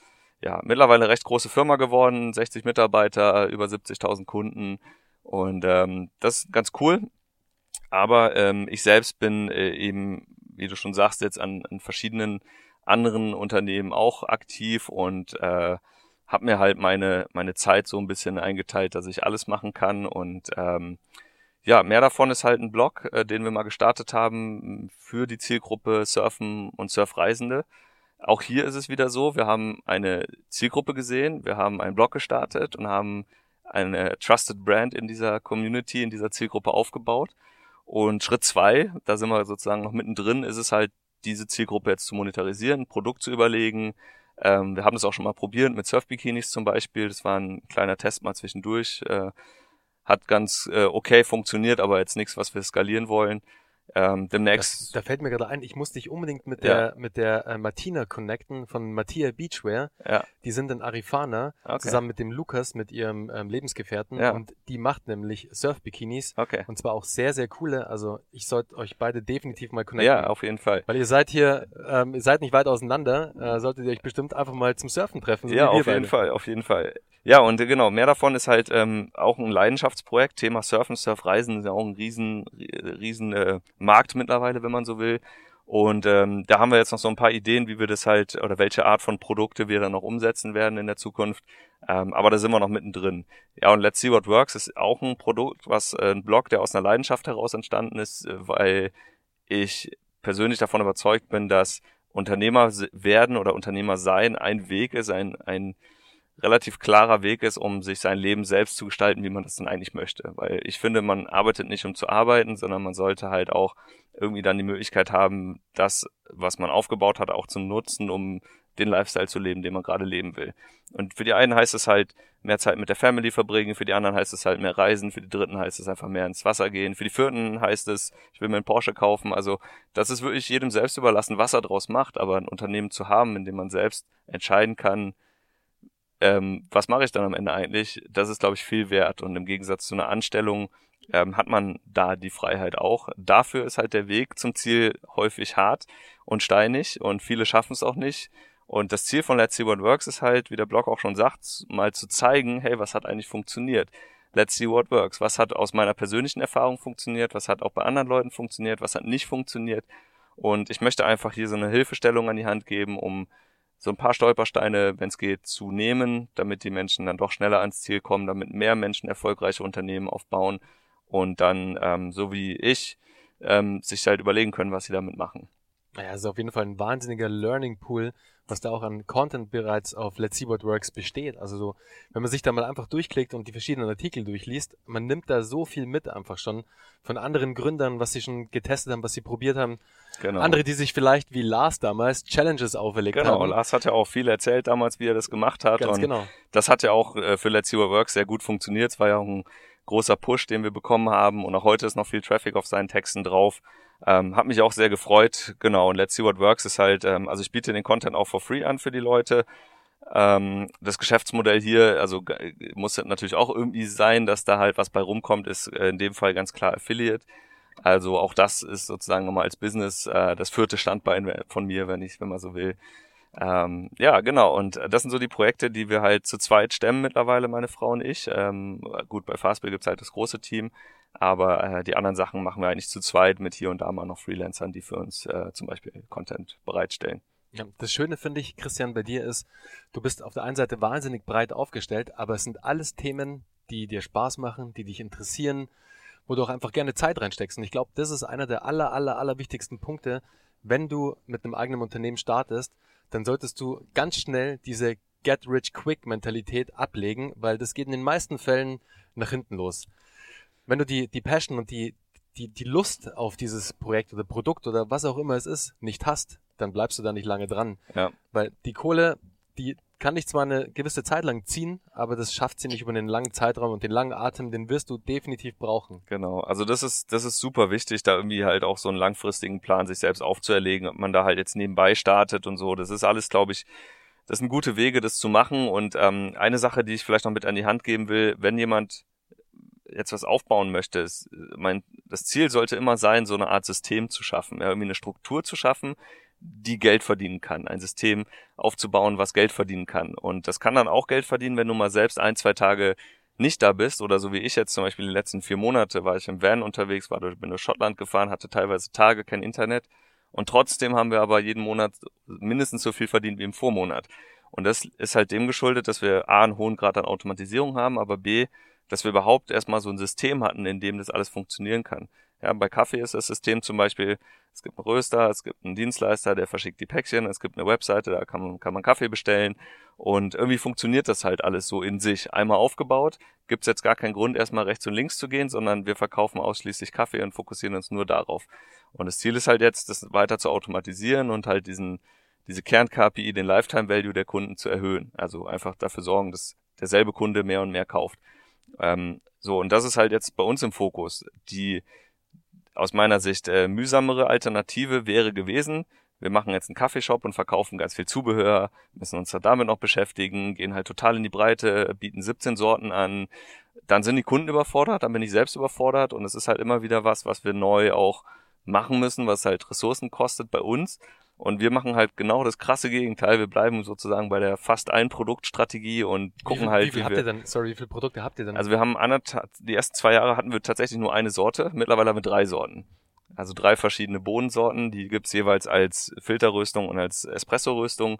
Ja, mittlerweile recht große Firma geworden, 60 Mitarbeiter, über 70.000 Kunden und ähm, das ist ganz cool. Aber ähm, ich selbst bin äh, eben, wie du schon sagst, jetzt an, an verschiedenen anderen Unternehmen auch aktiv und äh, habe mir halt meine, meine Zeit so ein bisschen eingeteilt, dass ich alles machen kann. Und ähm, ja, mehr davon ist halt ein Blog, äh, den wir mal gestartet haben für die Zielgruppe Surfen und Surfreisende. Auch hier ist es wieder so, wir haben eine Zielgruppe gesehen, wir haben einen Blog gestartet und haben eine Trusted Brand in dieser Community, in dieser Zielgruppe aufgebaut. Und Schritt zwei, da sind wir sozusagen noch mittendrin, ist es halt, diese Zielgruppe jetzt zu monetarisieren, Produkt zu überlegen. Ähm, wir haben das auch schon mal probiert mit Surfbikinis zum Beispiel. Das war ein kleiner Test mal zwischendurch. Äh, hat ganz äh, okay funktioniert, aber jetzt nichts, was wir skalieren wollen. Ähm, demnächst. Da, da, fällt mir gerade ein, ich muss dich unbedingt mit der ja. mit der äh, Martina connecten von Mattia Beachwear. Ja. Die sind in Arifana okay. zusammen mit dem Lukas, mit ihrem ähm, Lebensgefährten ja. und die macht nämlich Surf-Bikinis okay. und zwar auch sehr sehr coole. Also ich sollte euch beide definitiv mal connecten. Ja, auf jeden Fall. Weil ihr seid hier, ähm, ihr seid nicht weit auseinander, äh, solltet ihr euch bestimmt einfach mal zum Surfen treffen. So ja, auf jeden Fall, auf jeden Fall. Ja, und äh, genau, mehr davon ist halt ähm, auch ein Leidenschaftsprojekt. Thema Surfen, Surfreisen ist ja auch ein riesen, riesen äh, Markt mittlerweile, wenn man so will. Und ähm, da haben wir jetzt noch so ein paar Ideen, wie wir das halt oder welche Art von Produkte wir dann noch umsetzen werden in der Zukunft. Ähm, aber da sind wir noch mittendrin. Ja, und Let's See What Works ist auch ein Produkt, was äh, ein Blog, der aus einer Leidenschaft heraus entstanden ist, äh, weil ich persönlich davon überzeugt bin, dass Unternehmer werden oder Unternehmer sein ein Weg ist, ein, ein relativ klarer Weg ist, um sich sein Leben selbst zu gestalten, wie man das dann eigentlich möchte. Weil ich finde, man arbeitet nicht um zu arbeiten, sondern man sollte halt auch irgendwie dann die Möglichkeit haben, das, was man aufgebaut hat, auch zu nutzen, um den Lifestyle zu leben, den man gerade leben will. Und für die einen heißt es halt mehr Zeit mit der Family verbringen, für die anderen heißt es halt mehr reisen, für die dritten heißt es einfach mehr ins Wasser gehen, für die vierten heißt es, ich will mir einen Porsche kaufen. Also das ist wirklich jedem selbst überlassen, was er daraus macht, aber ein Unternehmen zu haben, in dem man selbst entscheiden kann, ähm, was mache ich dann am Ende eigentlich? Das ist, glaube ich, viel wert. Und im Gegensatz zu einer Anstellung ähm, hat man da die Freiheit auch. Dafür ist halt der Weg zum Ziel häufig hart und steinig und viele schaffen es auch nicht. Und das Ziel von Let's See What Works ist halt, wie der Blog auch schon sagt, mal zu zeigen, hey, was hat eigentlich funktioniert? Let's see what works. Was hat aus meiner persönlichen Erfahrung funktioniert? Was hat auch bei anderen Leuten funktioniert? Was hat nicht funktioniert? Und ich möchte einfach hier so eine Hilfestellung an die Hand geben, um so ein paar Stolpersteine, wenn es geht, zu nehmen, damit die Menschen dann doch schneller ans Ziel kommen, damit mehr Menschen erfolgreiche Unternehmen aufbauen und dann, ähm, so wie ich, ähm, sich halt überlegen können, was sie damit machen. Naja, es ist auf jeden Fall ein wahnsinniger Learning Pool, was da auch an Content bereits auf Let's See What Works besteht. Also so, wenn man sich da mal einfach durchklickt und die verschiedenen Artikel durchliest, man nimmt da so viel mit einfach schon von anderen Gründern, was sie schon getestet haben, was sie probiert haben. Genau. Andere, die sich vielleicht wie Lars damals Challenges auferlegt genau, haben. Genau, Lars hat ja auch viel erzählt damals, wie er das gemacht hat. Ganz und genau. Das hat ja auch äh, für Let's See What Works sehr gut funktioniert. Es war ja auch ein großer Push, den wir bekommen haben und auch heute ist noch viel Traffic auf seinen Texten drauf. Ähm, hat mich auch sehr gefreut, genau. Und Let's See What Works ist halt, ähm, also ich biete den Content auch for free an für die Leute. Ähm, das Geschäftsmodell hier, also muss natürlich auch irgendwie sein, dass da halt was bei rumkommt, ist äh, in dem Fall ganz klar Affiliate. Also auch das ist sozusagen nochmal als Business äh, das vierte Standbein von mir, wenn ich, wenn man so will. Ähm, ja, genau. Und das sind so die Projekte, die wir halt zu zweit stemmen mittlerweile, meine Frau und ich. Ähm, gut, bei Fastbill gibt's halt das große Team, aber äh, die anderen Sachen machen wir eigentlich zu zweit mit hier und da mal noch Freelancern, die für uns äh, zum Beispiel Content bereitstellen. Ja, das Schöne finde ich, Christian, bei dir ist, du bist auf der einen Seite wahnsinnig breit aufgestellt, aber es sind alles Themen, die dir Spaß machen, die dich interessieren, wo du auch einfach gerne Zeit reinsteckst. Und ich glaube, das ist einer der aller, aller, aller wichtigsten Punkte, wenn du mit einem eigenen Unternehmen startest, dann solltest du ganz schnell diese Get Rich Quick Mentalität ablegen, weil das geht in den meisten Fällen nach hinten los. Wenn du die, die Passion und die, die, die Lust auf dieses Projekt oder Produkt oder was auch immer es ist, nicht hast, dann bleibst du da nicht lange dran. Ja. Weil die Kohle, die kann dich zwar eine gewisse Zeit lang ziehen, aber das schafft sie nicht über einen langen Zeitraum und den langen Atem, den wirst du definitiv brauchen. Genau, also das ist, das ist super wichtig, da irgendwie halt auch so einen langfristigen Plan sich selbst aufzuerlegen, ob man da halt jetzt nebenbei startet und so. Das ist alles, glaube ich, das sind gute Wege, das zu machen. Und ähm, eine Sache, die ich vielleicht noch mit an die Hand geben will, wenn jemand jetzt was aufbauen möchte, ist, mein, das Ziel sollte immer sein, so eine Art System zu schaffen, ja, irgendwie eine Struktur zu schaffen, die Geld verdienen kann, ein System aufzubauen, was Geld verdienen kann. Und das kann dann auch Geld verdienen, wenn du mal selbst ein, zwei Tage nicht da bist oder so wie ich jetzt zum Beispiel die letzten vier Monate war ich im Van unterwegs, war durch, bin durch Schottland gefahren, hatte teilweise Tage kein Internet und trotzdem haben wir aber jeden Monat mindestens so viel verdient wie im Vormonat. Und das ist halt dem geschuldet, dass wir A, einen hohen Grad an Automatisierung haben, aber B, dass wir überhaupt erstmal so ein System hatten, in dem das alles funktionieren kann. Ja, bei Kaffee ist das System zum Beispiel, es gibt einen Röster, es gibt einen Dienstleister, der verschickt die Päckchen, es gibt eine Webseite, da kann man, kann man Kaffee bestellen und irgendwie funktioniert das halt alles so in sich. Einmal aufgebaut, gibt's jetzt gar keinen Grund, erstmal rechts und links zu gehen, sondern wir verkaufen ausschließlich Kaffee und fokussieren uns nur darauf. Und das Ziel ist halt jetzt, das weiter zu automatisieren und halt diesen, diese Kern-KPI, den Lifetime Value der Kunden zu erhöhen. Also einfach dafür sorgen, dass derselbe Kunde mehr und mehr kauft. Ähm, so, und das ist halt jetzt bei uns im Fokus. Die aus meiner Sicht äh, mühsamere Alternative wäre gewesen, wir machen jetzt einen Kaffeeshop und verkaufen ganz viel Zubehör, müssen uns da damit noch beschäftigen, gehen halt total in die Breite, bieten 17 Sorten an. Dann sind die Kunden überfordert, dann bin ich selbst überfordert und es ist halt immer wieder was, was wir neu auch machen müssen, was halt Ressourcen kostet bei uns. Und wir machen halt genau das krasse Gegenteil. Wir bleiben sozusagen bei der fast ein Produktstrategie und gucken wie viel, halt. Wie viel wie habt wir, ihr denn? Sorry, wie viele Produkte habt ihr denn? Also wir haben anderthalb, die ersten zwei Jahre hatten wir tatsächlich nur eine Sorte. Mittlerweile haben wir drei Sorten. Also drei verschiedene Bohnensorten. Die gibt's jeweils als Filterröstung und als Espresso-Röstung.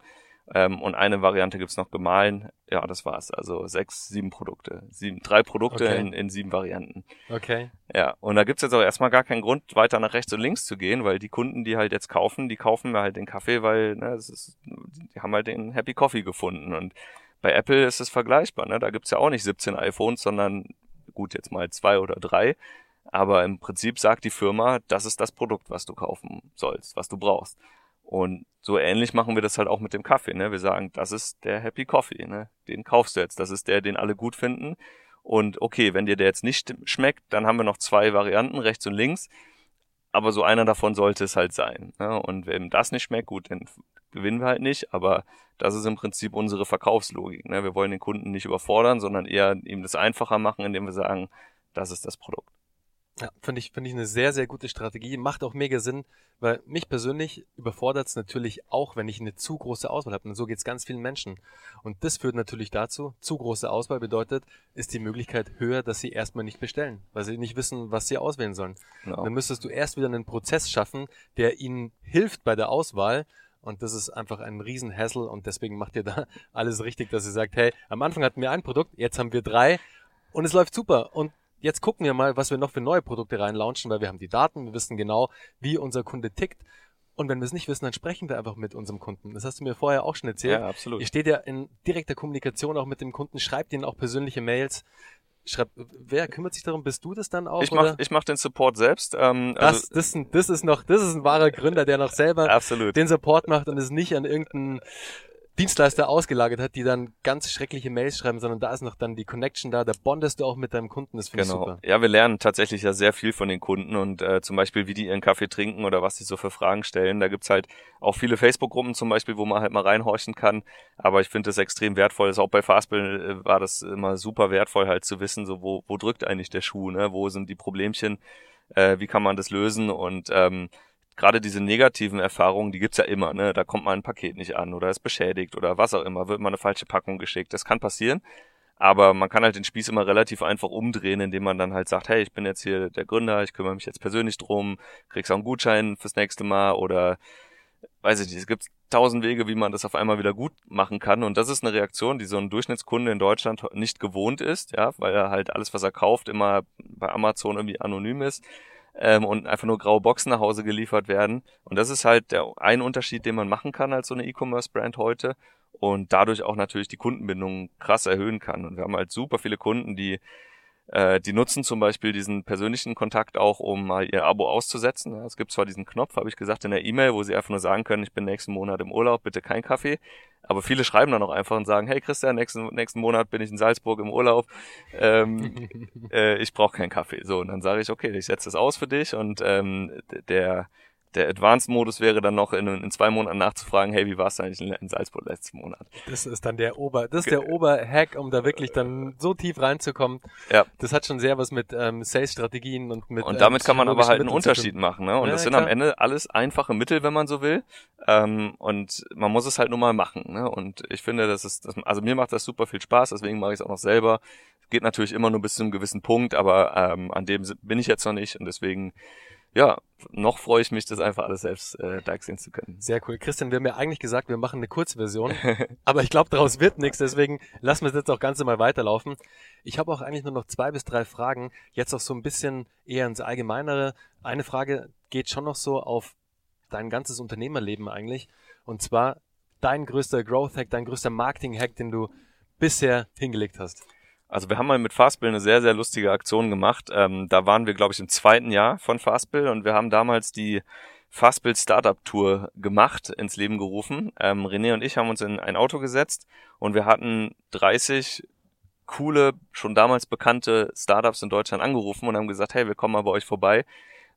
Ähm, und eine Variante gibt's noch gemahlen. Ja, das war's. Also sechs, sieben Produkte. Sieben, drei Produkte okay. in, in sieben Varianten. Okay. Ja, und da gibt's jetzt auch erstmal gar keinen Grund, weiter nach rechts und links zu gehen, weil die Kunden, die halt jetzt kaufen, die kaufen mir halt den Kaffee, weil ne, das ist, die haben halt den Happy Coffee gefunden. Und bei Apple ist es vergleichbar. Ne? Da gibt's ja auch nicht 17 iPhones, sondern gut, jetzt mal zwei oder drei. Aber im Prinzip sagt die Firma, das ist das Produkt, was du kaufen sollst, was du brauchst. Und so ähnlich machen wir das halt auch mit dem Kaffee. Ne? Wir sagen, das ist der Happy Coffee, ne? den kaufst du jetzt. Das ist der, den alle gut finden. Und okay, wenn dir der jetzt nicht schmeckt, dann haben wir noch zwei Varianten, rechts und links. Aber so einer davon sollte es halt sein. Ne? Und wenn das nicht schmeckt, gut, dann gewinnen wir halt nicht. Aber das ist im Prinzip unsere Verkaufslogik. Ne? Wir wollen den Kunden nicht überfordern, sondern eher ihm das einfacher machen, indem wir sagen, das ist das Produkt. Ja, finde ich, finde ich eine sehr, sehr gute Strategie. Macht auch mega Sinn, weil mich persönlich überfordert es natürlich auch, wenn ich eine zu große Auswahl habe. Und so geht es ganz vielen Menschen. Und das führt natürlich dazu, zu große Auswahl bedeutet, ist die Möglichkeit höher, dass sie erstmal nicht bestellen, weil sie nicht wissen, was sie auswählen sollen. Genau. Dann müsstest du erst wieder einen Prozess schaffen, der ihnen hilft bei der Auswahl. Und das ist einfach ein Riesenhassel und deswegen macht ihr da alles richtig, dass ihr sagt, hey, am Anfang hatten wir ein Produkt, jetzt haben wir drei und es läuft super. Und jetzt gucken wir mal, was wir noch für neue Produkte reinlaunchen, weil wir haben die Daten, wir wissen genau, wie unser Kunde tickt. Und wenn wir es nicht wissen, dann sprechen wir einfach mit unserem Kunden. Das hast du mir vorher auch schon erzählt. Ja, absolut. Ihr steht ja in direkter Kommunikation auch mit dem Kunden, schreibt ihnen auch persönliche Mails. Schreibt, wer kümmert sich darum? Bist du das dann auch? Ich mach, ich mach den Support selbst. Ähm, das, also das, das ist noch, das ist ein wahrer Gründer, der noch selber absolut. den Support macht und es nicht an irgendeinen Dienstleister ausgelagert hat, die dann ganz schreckliche Mails schreiben, sondern da ist noch dann die Connection da, da bondest du auch mit deinem Kunden, das finde genau. ich super. Ja, wir lernen tatsächlich ja sehr viel von den Kunden und äh, zum Beispiel, wie die ihren Kaffee trinken oder was sie so für Fragen stellen. Da gibt's halt auch viele Facebook-Gruppen zum Beispiel, wo man halt mal reinhorchen kann, aber ich finde das extrem wertvoll. Das auch bei Fastbill äh, war das immer super wertvoll halt zu wissen, so wo, wo drückt eigentlich der Schuh, ne? wo sind die Problemchen, äh, wie kann man das lösen und ähm, gerade diese negativen Erfahrungen, die gibt's ja immer, ne? Da kommt mal ein Paket nicht an oder ist beschädigt oder was auch immer, wird mal eine falsche Packung geschickt. Das kann passieren. Aber man kann halt den Spieß immer relativ einfach umdrehen, indem man dann halt sagt, hey, ich bin jetzt hier der Gründer, ich kümmere mich jetzt persönlich drum, kriegst auch einen Gutschein fürs nächste Mal oder weiß ich nicht, es gibt tausend Wege, wie man das auf einmal wieder gut machen kann. Und das ist eine Reaktion, die so ein Durchschnittskunde in Deutschland nicht gewohnt ist, ja, weil er halt alles, was er kauft, immer bei Amazon irgendwie anonym ist ähm, und einfach nur graue Boxen nach Hause geliefert werden. Und das ist halt der ein Unterschied, den man machen kann als so eine E-Commerce-Brand heute und dadurch auch natürlich die Kundenbindung krass erhöhen kann. Und wir haben halt super viele Kunden, die äh, die nutzen zum Beispiel diesen persönlichen Kontakt auch, um mal ihr Abo auszusetzen. Ja, es gibt zwar diesen Knopf, habe ich gesagt, in der E-Mail, wo sie einfach nur sagen können, ich bin nächsten Monat im Urlaub, bitte kein Kaffee. Aber viele schreiben dann auch einfach und sagen, hey Christian, nächsten, nächsten Monat bin ich in Salzburg im Urlaub, ähm, äh, ich brauche keinen Kaffee. So, und dann sage ich, okay, ich setze das aus für dich und ähm, der der Advanced-Modus wäre dann noch in, in, zwei Monaten nachzufragen, hey, wie war es eigentlich in, Salzburg letzten Monat? Das ist dann der Ober, das ist der Oberhack, um da wirklich dann so tief reinzukommen. Ja. Das hat schon sehr was mit ähm, Sales-Strategien und mit Und damit ähm, kann man aber halt einen Unterschied machen, ne? Und ja, das sind klar. am Ende alles einfache Mittel, wenn man so will. Ähm, und man muss es halt nur mal machen, ne? Und ich finde, das ist, das, also mir macht das super viel Spaß, deswegen mache ich es auch noch selber. Geht natürlich immer nur bis zu einem gewissen Punkt, aber ähm, an dem bin ich jetzt noch nicht und deswegen ja, noch freue ich mich, das einfach alles selbst äh, sehen zu können. Sehr cool. Christian, wir haben ja eigentlich gesagt, wir machen eine Kurzversion, aber ich glaube, daraus wird nichts, deswegen lassen wir es jetzt auch ganz mal weiterlaufen. Ich habe auch eigentlich nur noch zwei bis drei Fragen, jetzt auch so ein bisschen eher ins Allgemeinere. Eine Frage geht schon noch so auf dein ganzes Unternehmerleben eigentlich, und zwar dein größter Growth-Hack, dein größter Marketing-Hack, den du bisher hingelegt hast. Also wir haben mal mit Fastbill eine sehr, sehr lustige Aktion gemacht. Ähm, da waren wir, glaube ich, im zweiten Jahr von Fastbill und wir haben damals die Fastbill Startup Tour gemacht, ins Leben gerufen. Ähm, René und ich haben uns in ein Auto gesetzt und wir hatten 30 coole, schon damals bekannte Startups in Deutschland angerufen und haben gesagt, hey, wir kommen mal bei euch vorbei.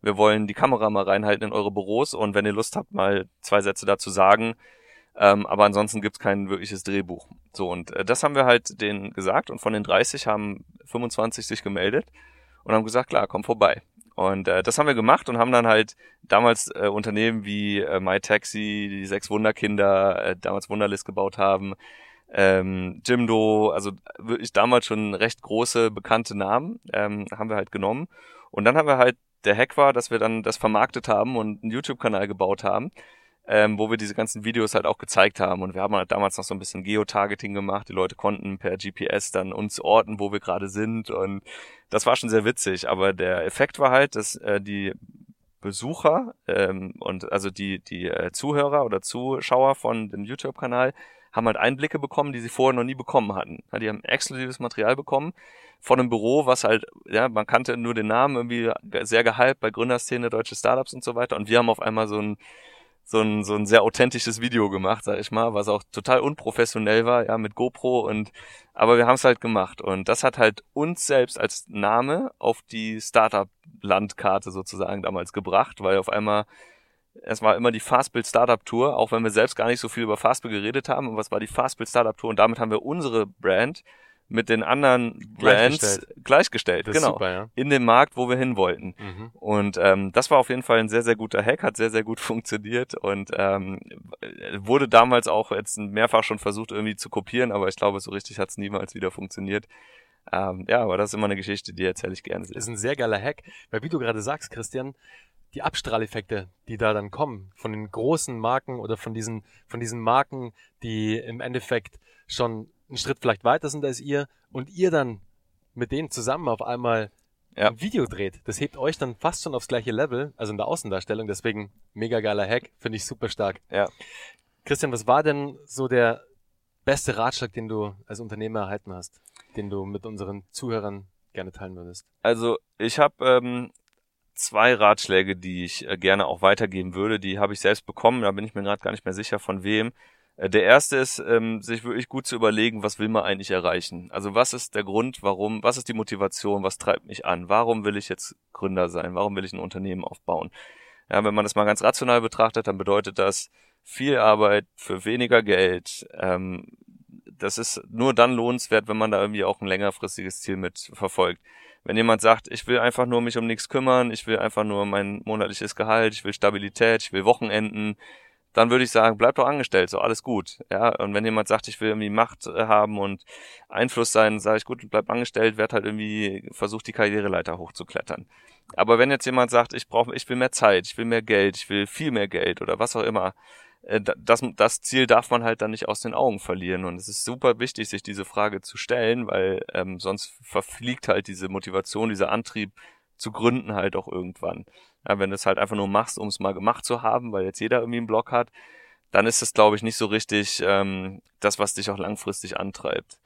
Wir wollen die Kamera mal reinhalten in eure Büros und wenn ihr Lust habt, mal zwei Sätze dazu sagen, ähm, aber ansonsten gibt's kein wirkliches Drehbuch. So, und äh, das haben wir halt denen gesagt und von den 30 haben 25 sich gemeldet und haben gesagt, klar, komm vorbei. Und äh, das haben wir gemacht und haben dann halt damals äh, Unternehmen wie äh, MyTaxi, die sechs Wunderkinder, äh, damals Wunderlist gebaut haben, ähm, Jimdo, also wirklich damals schon recht große, bekannte Namen, ähm, haben wir halt genommen. Und dann haben wir halt, der Hack war, dass wir dann das vermarktet haben und einen YouTube-Kanal gebaut haben ähm, wo wir diese ganzen Videos halt auch gezeigt haben. Und wir haben halt damals noch so ein bisschen Geotargeting gemacht. Die Leute konnten per GPS dann uns orten, wo wir gerade sind. Und das war schon sehr witzig. Aber der Effekt war halt, dass äh, die Besucher ähm, und also die, die äh, Zuhörer oder Zuschauer von dem YouTube-Kanal haben halt Einblicke bekommen, die sie vorher noch nie bekommen hatten. Ja, die haben exklusives Material bekommen von einem Büro, was halt, ja, man kannte nur den Namen, irgendwie sehr gehypt bei Gründerszene, deutsche Startups und so weiter. Und wir haben auf einmal so ein so ein, so ein sehr authentisches Video gemacht, sag ich mal, was auch total unprofessionell war, ja, mit GoPro und aber wir haben es halt gemacht. Und das hat halt uns selbst als Name auf die Startup-Landkarte sozusagen damals gebracht, weil auf einmal es war immer die Fastbill Startup Tour, auch wenn wir selbst gar nicht so viel über Fastbill geredet haben, aber es war die Fastbill Startup Tour und damit haben wir unsere Brand mit den anderen Brands gleichgestellt, gleichgestellt genau, super, ja. in dem Markt, wo wir hin wollten. Mhm. Und ähm, das war auf jeden Fall ein sehr, sehr guter Hack, hat sehr, sehr gut funktioniert und ähm, wurde damals auch jetzt mehrfach schon versucht irgendwie zu kopieren, aber ich glaube, so richtig hat es niemals wieder funktioniert. Ähm, ja, aber das ist immer eine Geschichte, die erzähle ich gerne. Das ist ein sehr geiler Hack, weil wie du gerade sagst, Christian, die Abstrahleffekte, die da dann kommen, von den großen Marken oder von diesen, von diesen Marken, die im Endeffekt schon einen Schritt vielleicht weiter sind als ihr und ihr dann mit denen zusammen auf einmal ja. ein Video dreht. Das hebt euch dann fast schon aufs gleiche Level, also in der Außendarstellung. Deswegen mega geiler Hack, finde ich super stark. Ja. Christian, was war denn so der beste Ratschlag, den du als Unternehmer erhalten hast, den du mit unseren Zuhörern gerne teilen würdest? Also ich habe ähm, zwei Ratschläge, die ich äh, gerne auch weitergeben würde. Die habe ich selbst bekommen, da bin ich mir gerade gar nicht mehr sicher von wem. Äh, der erste ist, ähm, sich wirklich gut zu überlegen, was will man eigentlich erreichen? Also was ist der Grund, warum, was ist die Motivation, was treibt mich an? Warum will ich jetzt Gründer sein? Warum will ich ein Unternehmen aufbauen? Ja, wenn man das mal ganz rational betrachtet, dann bedeutet das viel Arbeit für weniger Geld. Ähm, das ist nur dann lohnenswert, wenn man da irgendwie auch ein längerfristiges Ziel mit verfolgt. Wenn jemand sagt, ich will einfach nur mich um nichts kümmern, ich will einfach nur mein monatliches Gehalt, ich will Stabilität, ich will Wochenenden, dann würde ich sagen, bleib doch angestellt, so alles gut. Ja, und wenn jemand sagt, ich will irgendwie Macht äh, haben und Einfluss sein, sage ich gut, bleib angestellt, werd halt irgendwie versucht die Karriereleiter hochzuklettern. Aber wenn jetzt jemand sagt, ich brauche, ich will mehr Zeit, ich will mehr Geld, ich will viel mehr Geld oder was auch immer, äh, das, das Ziel darf man halt dann nicht aus den Augen verlieren. Und es ist super wichtig, sich diese Frage zu stellen, weil ähm, sonst verfliegt halt diese Motivation, dieser Antrieb zu gründen halt auch irgendwann. Ja, wenn du es halt einfach nur machst, um es mal gemacht zu haben, weil jetzt jeder irgendwie einen Blog hat, dann ist es, glaube ich, nicht so richtig ähm, das, was dich auch langfristig antreibt.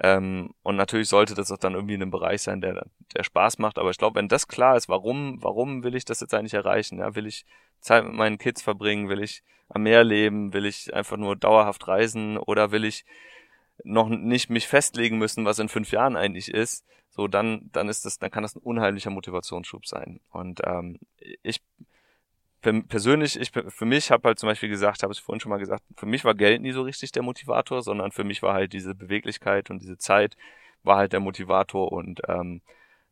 Ähm, und natürlich sollte das auch dann irgendwie in einem Bereich sein, der, der Spaß macht. Aber ich glaube, wenn das klar ist, warum, warum will ich das jetzt eigentlich erreichen? Ja, will ich Zeit mit meinen Kids verbringen? Will ich am Meer leben? Will ich einfach nur dauerhaft reisen? Oder will ich noch nicht mich festlegen müssen, was in fünf Jahren eigentlich ist? so dann, dann ist das, dann kann das ein unheimlicher Motivationsschub sein. Und ähm, ich persönlich, ich für mich habe halt zum Beispiel gesagt, habe ich vorhin schon mal gesagt, für mich war Geld nie so richtig der Motivator, sondern für mich war halt diese Beweglichkeit und diese Zeit war halt der Motivator und ähm,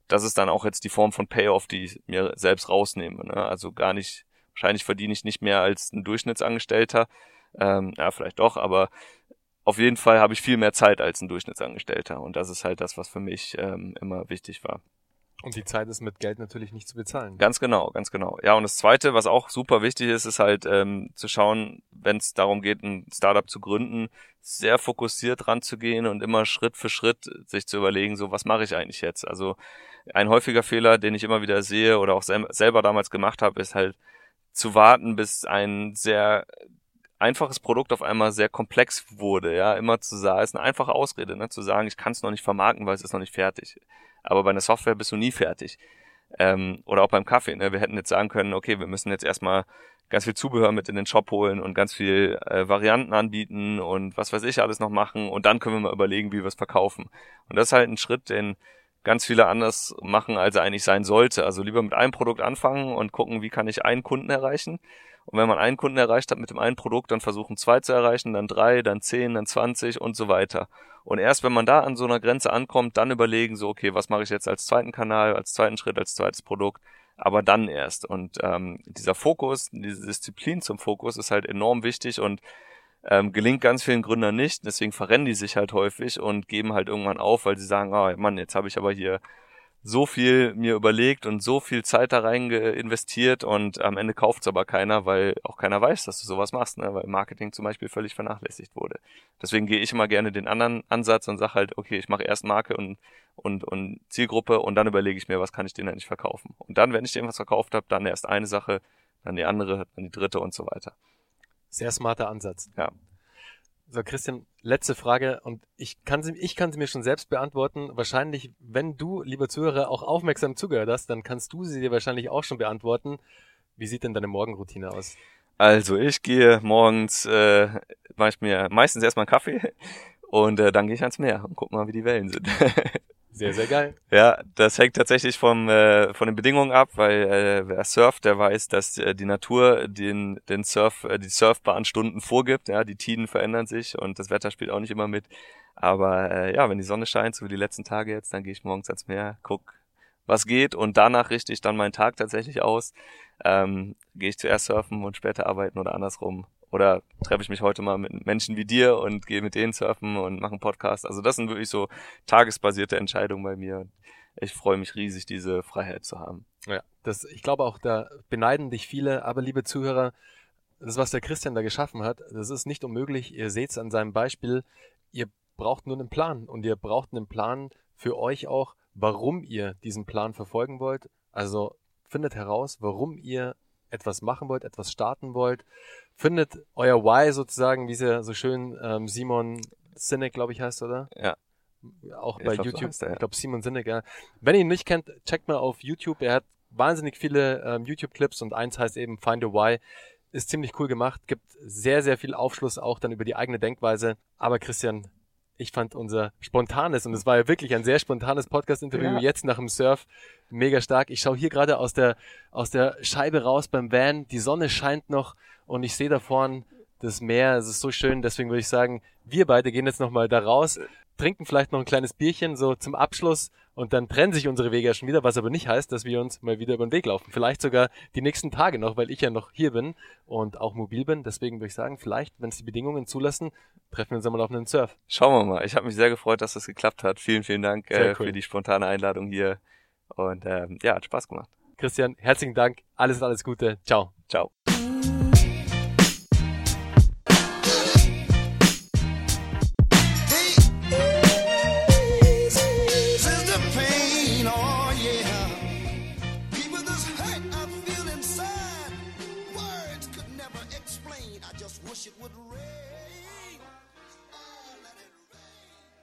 das ist dann auch jetzt die Form von Payoff, die ich mir selbst rausnehme. Ne? Also gar nicht, wahrscheinlich verdiene ich nicht mehr als ein Durchschnittsangestellter, ähm, ja vielleicht doch, aber auf jeden Fall habe ich viel mehr Zeit als ein Durchschnittsangestellter. Und das ist halt das, was für mich ähm, immer wichtig war. Und die Zeit ist mit Geld natürlich nicht zu bezahlen. Ganz genau, ganz genau. Ja, und das Zweite, was auch super wichtig ist, ist halt ähm, zu schauen, wenn es darum geht, ein Startup zu gründen, sehr fokussiert ranzugehen und immer Schritt für Schritt sich zu überlegen, so was mache ich eigentlich jetzt? Also ein häufiger Fehler, den ich immer wieder sehe oder auch selber damals gemacht habe, ist halt zu warten, bis ein sehr einfaches Produkt auf einmal sehr komplex wurde, ja, immer zu sagen, ist eine einfache Ausrede, ne, zu sagen, ich kann es noch nicht vermarkten, weil es ist noch nicht fertig. Aber bei einer Software bist du nie fertig. Ähm, oder auch beim Kaffee, ne, wir hätten jetzt sagen können, okay, wir müssen jetzt erstmal ganz viel Zubehör mit in den Shop holen und ganz viel äh, Varianten anbieten und was weiß ich alles noch machen und dann können wir mal überlegen, wie wir es verkaufen. Und das ist halt ein Schritt, den ganz viele anders machen, als er eigentlich sein sollte. Also lieber mit einem Produkt anfangen und gucken, wie kann ich einen Kunden erreichen und wenn man einen Kunden erreicht hat mit dem einen Produkt, dann versuchen zwei zu erreichen, dann drei, dann zehn, dann zwanzig und so weiter. Und erst wenn man da an so einer Grenze ankommt, dann überlegen so, okay, was mache ich jetzt als zweiten Kanal, als zweiten Schritt, als zweites Produkt, aber dann erst. Und ähm, dieser Fokus, diese Disziplin zum Fokus ist halt enorm wichtig und ähm, gelingt ganz vielen Gründern nicht. Deswegen verrennen die sich halt häufig und geben halt irgendwann auf, weil sie sagen, ah oh, Mann, jetzt habe ich aber hier so viel mir überlegt und so viel Zeit da rein investiert und am Ende kauft's aber keiner, weil auch keiner weiß, dass du sowas machst, ne? weil Marketing zum Beispiel völlig vernachlässigt wurde. Deswegen gehe ich immer gerne den anderen Ansatz und sage halt, okay, ich mache erst Marke und, und, und Zielgruppe und dann überlege ich mir, was kann ich denen eigentlich verkaufen. Und dann, wenn ich denen was verkauft habe, dann erst eine Sache, dann die andere, dann die dritte und so weiter. Sehr smarter Ansatz. Ja. So, Christian, letzte Frage und ich kann sie, ich kann sie mir schon selbst beantworten. Wahrscheinlich, wenn du, lieber Zuhörer, auch aufmerksam zugehört hast, dann kannst du sie dir wahrscheinlich auch schon beantworten. Wie sieht denn deine Morgenroutine aus? Also ich gehe morgens, äh, mache ich mir meistens erstmal einen Kaffee und äh, dann gehe ich ans Meer und guck mal, wie die Wellen sind. Sehr, sehr geil. Ja, das hängt tatsächlich vom, äh, von den Bedingungen ab, weil äh, wer surft, der weiß, dass äh, die Natur den, den Surf, äh, die surfbaren Stunden vorgibt. Ja, die Tiden verändern sich und das Wetter spielt auch nicht immer mit. Aber äh, ja, wenn die Sonne scheint, so wie die letzten Tage jetzt, dann gehe ich morgens ans Meer, guck, was geht und danach richte ich dann meinen Tag tatsächlich aus. Ähm, gehe ich zuerst surfen und später arbeiten oder andersrum. Oder treffe ich mich heute mal mit Menschen wie dir und gehe mit denen surfen und mache einen Podcast. Also das sind wirklich so tagesbasierte Entscheidungen bei mir. Ich freue mich riesig, diese Freiheit zu haben. Ja, das, ich glaube auch, da beneiden dich viele. Aber liebe Zuhörer, das, was der Christian da geschaffen hat, das ist nicht unmöglich. Ihr seht es an seinem Beispiel. Ihr braucht nur einen Plan und ihr braucht einen Plan für euch auch, warum ihr diesen Plan verfolgen wollt. Also findet heraus, warum ihr etwas machen wollt, etwas starten wollt findet euer Why sozusagen, wie es ja so schön ähm, Simon Sinek, glaube ich, heißt, oder? Ja. Auch bei glaub, YouTube. So er, ja. Ich glaube, Simon Sinek, ja. Wenn ihr ihn nicht kennt, checkt mal auf YouTube. Er hat wahnsinnig viele ähm, YouTube-Clips und eins heißt eben Find a Why. ist ziemlich cool gemacht, gibt sehr, sehr viel Aufschluss auch dann über die eigene Denkweise. Aber Christian, ich fand unser spontanes, und es war ja wirklich ein sehr spontanes Podcast-Interview ja. jetzt nach dem Surf, mega stark. Ich schaue hier gerade aus der, aus der Scheibe raus beim Van, die Sonne scheint noch und ich sehe da vorne das Meer, es ist so schön, deswegen würde ich sagen, wir beide gehen jetzt nochmal da raus, trinken vielleicht noch ein kleines Bierchen so zum Abschluss und dann trennen sich unsere Wege ja schon wieder, was aber nicht heißt, dass wir uns mal wieder über den Weg laufen. Vielleicht sogar die nächsten Tage noch, weil ich ja noch hier bin und auch mobil bin. Deswegen würde ich sagen, vielleicht, wenn es die Bedingungen zulassen, treffen wir uns einmal auf einen Surf. Schauen wir mal. Ich habe mich sehr gefreut, dass das geklappt hat. Vielen, vielen Dank äh, cool. für die spontane Einladung hier. Und ähm, ja, hat Spaß gemacht. Christian, herzlichen Dank. Alles, alles Gute. Ciao. Ciao. Wish it would.